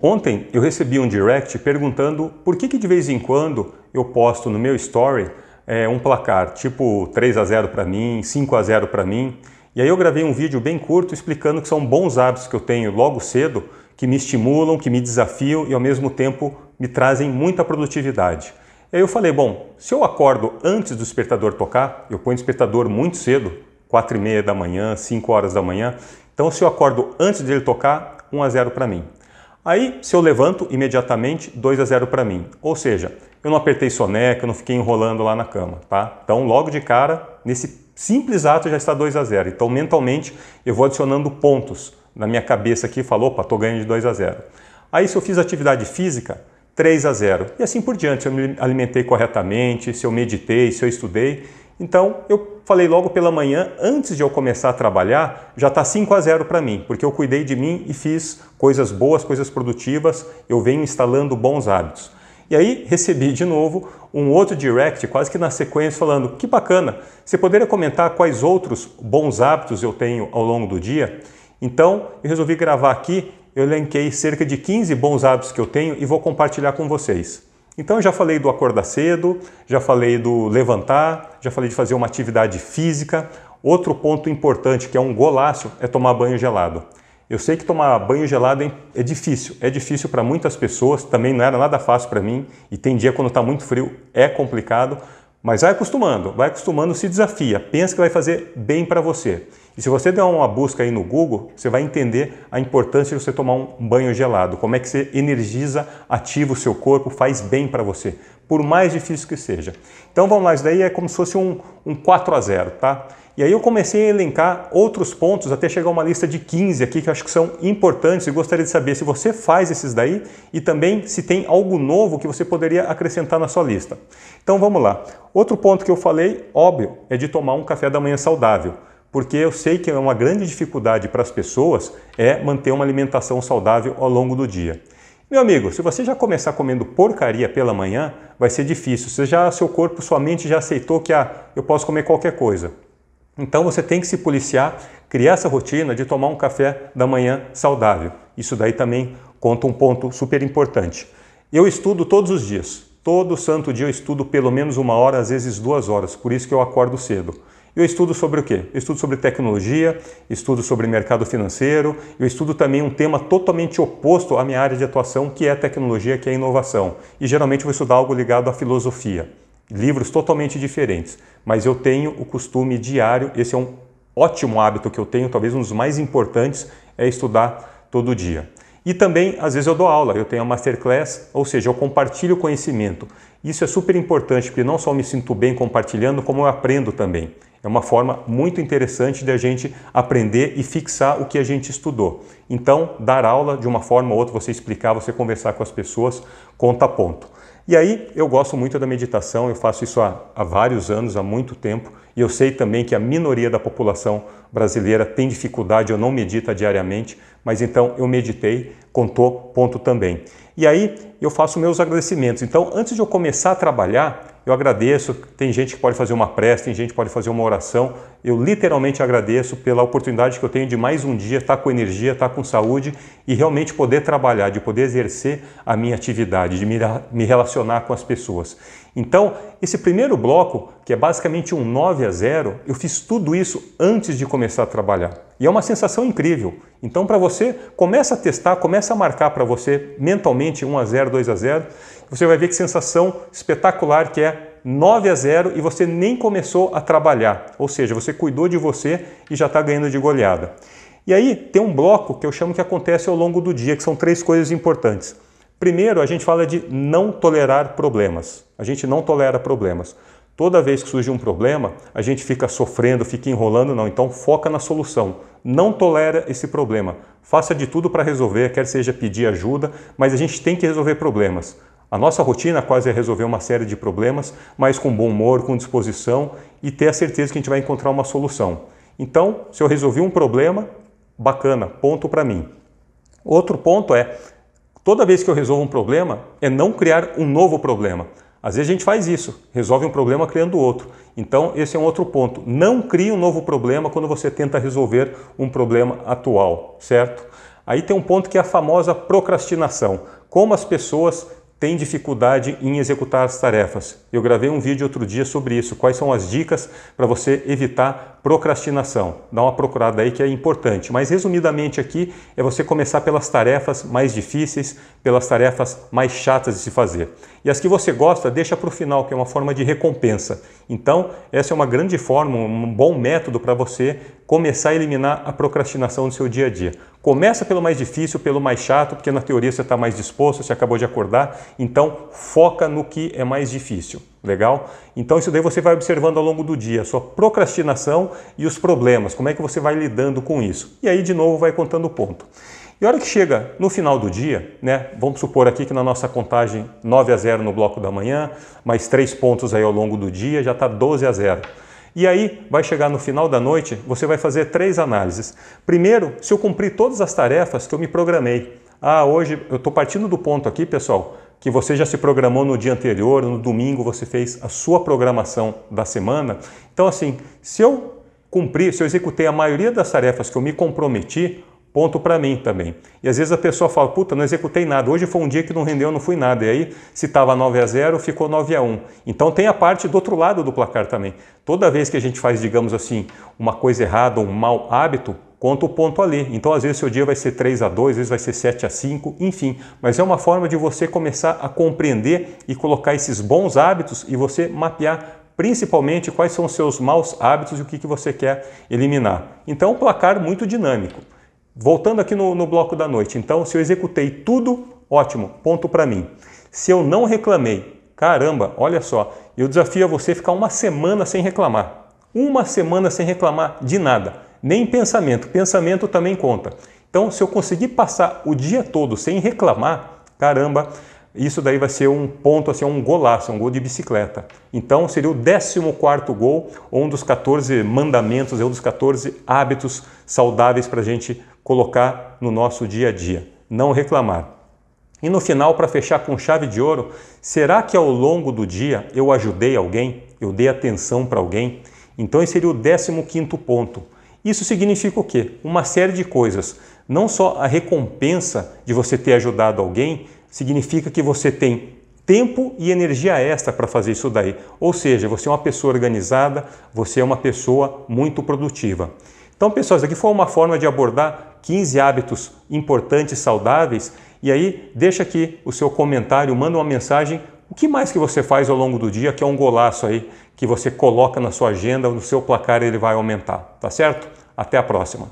Ontem eu recebi um direct perguntando por que, que de vez em quando eu posto no meu story é, um placar tipo 3 a 0 para mim, 5 a 0 para mim. E aí eu gravei um vídeo bem curto explicando que são bons hábitos que eu tenho logo cedo que me estimulam, que me desafiam e ao mesmo tempo me trazem muita produtividade. E aí eu falei, bom, se eu acordo antes do despertador tocar, eu ponho o despertador muito cedo, 4 e meia da manhã, 5 horas da manhã, então se eu acordo antes dele tocar, 1 a 0 para mim. Aí, se eu levanto imediatamente, 2 a 0 para mim. Ou seja, eu não apertei soneca, eu não fiquei enrolando lá na cama, tá? Então, logo de cara, nesse simples ato já está 2 a 0. Então, mentalmente, eu vou adicionando pontos na minha cabeça aqui, falou, opa, tô ganhando de 2 a 0. Aí, se eu fiz atividade física, 3 a 0. E assim por diante, se eu me alimentei corretamente, se eu meditei, se eu estudei. Então, eu falei logo pela manhã, antes de eu começar a trabalhar, já está 5 a 0 para mim, porque eu cuidei de mim e fiz coisas boas, coisas produtivas, eu venho instalando bons hábitos. E aí recebi de novo um outro direct, quase que na sequência, falando: que bacana, você poderia comentar quais outros bons hábitos eu tenho ao longo do dia? Então eu resolvi gravar aqui, eu elenquei cerca de 15 bons hábitos que eu tenho e vou compartilhar com vocês. Então eu já falei do acordar cedo, já falei do levantar, já falei de fazer uma atividade física. Outro ponto importante que é um golaço é tomar banho gelado. Eu sei que tomar banho gelado é difícil, é difícil para muitas pessoas, também não era nada fácil para mim, e tem dia quando está muito frio é complicado, mas vai acostumando, vai acostumando, se desafia, pensa que vai fazer bem para você. E se você der uma busca aí no Google, você vai entender a importância de você tomar um banho gelado, como é que você energiza, ativa o seu corpo, faz bem para você, por mais difícil que seja. Então vamos lá, isso daí é como se fosse um, um 4 a 0, tá? E aí eu comecei a elencar outros pontos até chegar a uma lista de 15 aqui que eu acho que são importantes e gostaria de saber se você faz esses daí e também se tem algo novo que você poderia acrescentar na sua lista. Então vamos lá. Outro ponto que eu falei, óbvio, é de tomar um café da manhã saudável porque eu sei que é uma grande dificuldade para as pessoas é manter uma alimentação saudável ao longo do dia. Meu amigo, se você já começar comendo porcaria pela manhã, vai ser difícil. Você já, seu corpo, sua mente já aceitou que ah, eu posso comer qualquer coisa. Então você tem que se policiar, criar essa rotina de tomar um café da manhã saudável. Isso daí também conta um ponto super importante. Eu estudo todos os dias. Todo santo dia eu estudo pelo menos uma hora, às vezes duas horas. Por isso que eu acordo cedo. Eu estudo sobre o quê? Eu estudo sobre tecnologia, estudo sobre mercado financeiro, eu estudo também um tema totalmente oposto à minha área de atuação, que é a tecnologia, que é a inovação. E geralmente vou estudar algo ligado à filosofia. Livros totalmente diferentes. Mas eu tenho o costume diário, esse é um ótimo hábito que eu tenho, talvez um dos mais importantes, é estudar todo dia. E também, às vezes, eu dou aula, eu tenho a masterclass, ou seja, eu compartilho conhecimento. Isso é super importante, porque não só me sinto bem compartilhando, como eu aprendo também. É uma forma muito interessante de a gente aprender e fixar o que a gente estudou. Então, dar aula de uma forma ou outra, você explicar, você conversar com as pessoas, conta ponto. E aí, eu gosto muito da meditação, eu faço isso há, há vários anos, há muito tempo, e eu sei também que a minoria da população brasileira tem dificuldade ou não medita diariamente, mas então eu meditei, contou ponto também. E aí eu faço meus agradecimentos. Então, antes de eu começar a trabalhar, eu agradeço. Tem gente que pode fazer uma prece, tem gente que pode fazer uma oração. Eu literalmente agradeço pela oportunidade que eu tenho de mais um dia estar com energia, estar com saúde e realmente poder trabalhar, de poder exercer a minha atividade, de me relacionar com as pessoas. Então, esse primeiro bloco, que é basicamente um 9 a 0, eu fiz tudo isso antes de começar a trabalhar. E é uma sensação incrível. Então, para você, começa a testar, começa a marcar para você mentalmente 1 a 0, 2 a 0 você vai ver que sensação espetacular que é 9 a 0 e você nem começou a trabalhar, ou seja, você cuidou de você e já está ganhando de goleada. E aí tem um bloco que eu chamo que acontece ao longo do dia, que são três coisas importantes. Primeiro, a gente fala de não tolerar problemas. A gente não tolera problemas. Toda vez que surge um problema, a gente fica sofrendo, fica enrolando, não. Então foca na solução. Não tolera esse problema. Faça de tudo para resolver, quer seja pedir ajuda, mas a gente tem que resolver problemas. A nossa rotina quase é resolver uma série de problemas, mas com bom humor, com disposição e ter a certeza que a gente vai encontrar uma solução. Então, se eu resolvi um problema, bacana, ponto para mim. Outro ponto é, toda vez que eu resolvo um problema, é não criar um novo problema. Às vezes a gente faz isso, resolve um problema criando outro. Então, esse é um outro ponto. Não crie um novo problema quando você tenta resolver um problema atual, certo? Aí tem um ponto que é a famosa procrastinação. Como as pessoas tem dificuldade em executar as tarefas. Eu gravei um vídeo outro dia sobre isso, quais são as dicas para você evitar procrastinação. Dá uma procurada aí que é importante. Mas resumidamente aqui é você começar pelas tarefas mais difíceis, pelas tarefas mais chatas de se fazer. E as que você gosta, deixa para o final, que é uma forma de recompensa. Então, essa é uma grande forma, um bom método para você começar a eliminar a procrastinação do seu dia a dia. Começa pelo mais difícil, pelo mais chato, porque na teoria você está mais disposto, você acabou de acordar, então foca no que é mais difícil. Legal? Então isso daí você vai observando ao longo do dia, a sua procrastinação e os problemas, como é que você vai lidando com isso. E aí de novo vai contando o ponto. E a hora que chega no final do dia, né, vamos supor aqui que na nossa contagem 9 a 0 no bloco da manhã, mais três pontos aí ao longo do dia, já está 12 a 0. E aí vai chegar no final da noite, você vai fazer três análises. Primeiro, se eu cumprir todas as tarefas que eu me programei. Ah, hoje eu estou partindo do ponto aqui, pessoal, que você já se programou no dia anterior, no domingo você fez a sua programação da semana. Então, assim, se eu cumprir, se eu executei a maioria das tarefas que eu me comprometi, ponto para mim também. E às vezes a pessoa fala, puta, não executei nada, hoje foi um dia que não rendeu, não fui nada. E aí, se estava 9 a 0, ficou 9 a 1. Então tem a parte do outro lado do placar também. Toda vez que a gente faz, digamos assim, uma coisa errada, um mau hábito, conta o ponto ali. Então, às vezes, seu dia vai ser 3 a 2, às vezes vai ser 7 a 5, enfim. Mas é uma forma de você começar a compreender e colocar esses bons hábitos e você mapear principalmente quais são os seus maus hábitos e o que, que você quer eliminar. Então, um placar muito dinâmico. Voltando aqui no, no bloco da noite, então, se eu executei tudo, ótimo, ponto para mim. Se eu não reclamei, caramba, olha só, eu desafio a você ficar uma semana sem reclamar. Uma semana sem reclamar de nada, nem pensamento. Pensamento também conta. Então, se eu conseguir passar o dia todo sem reclamar, caramba, isso daí vai ser um ponto, assim, um golaço, um gol de bicicleta. Então seria o 14 gol, ou um dos 14 mandamentos, um dos 14 hábitos saudáveis para a gente colocar no nosso dia a dia. Não reclamar. E no final, para fechar com chave de ouro, será que ao longo do dia eu ajudei alguém? Eu dei atenção para alguém? Então esse seria o 15 ponto. Isso significa o quê? Uma série de coisas. Não só a recompensa de você ter ajudado alguém, significa que você tem tempo e energia extra para fazer isso daí. Ou seja, você é uma pessoa organizada, você é uma pessoa muito produtiva. Então, pessoal, isso aqui foi uma forma de abordar 15 hábitos importantes, saudáveis. E aí, deixa aqui o seu comentário, manda uma mensagem. O que mais que você faz ao longo do dia que é um golaço aí que você coloca na sua agenda, no seu placar ele vai aumentar, tá certo? Até a próxima.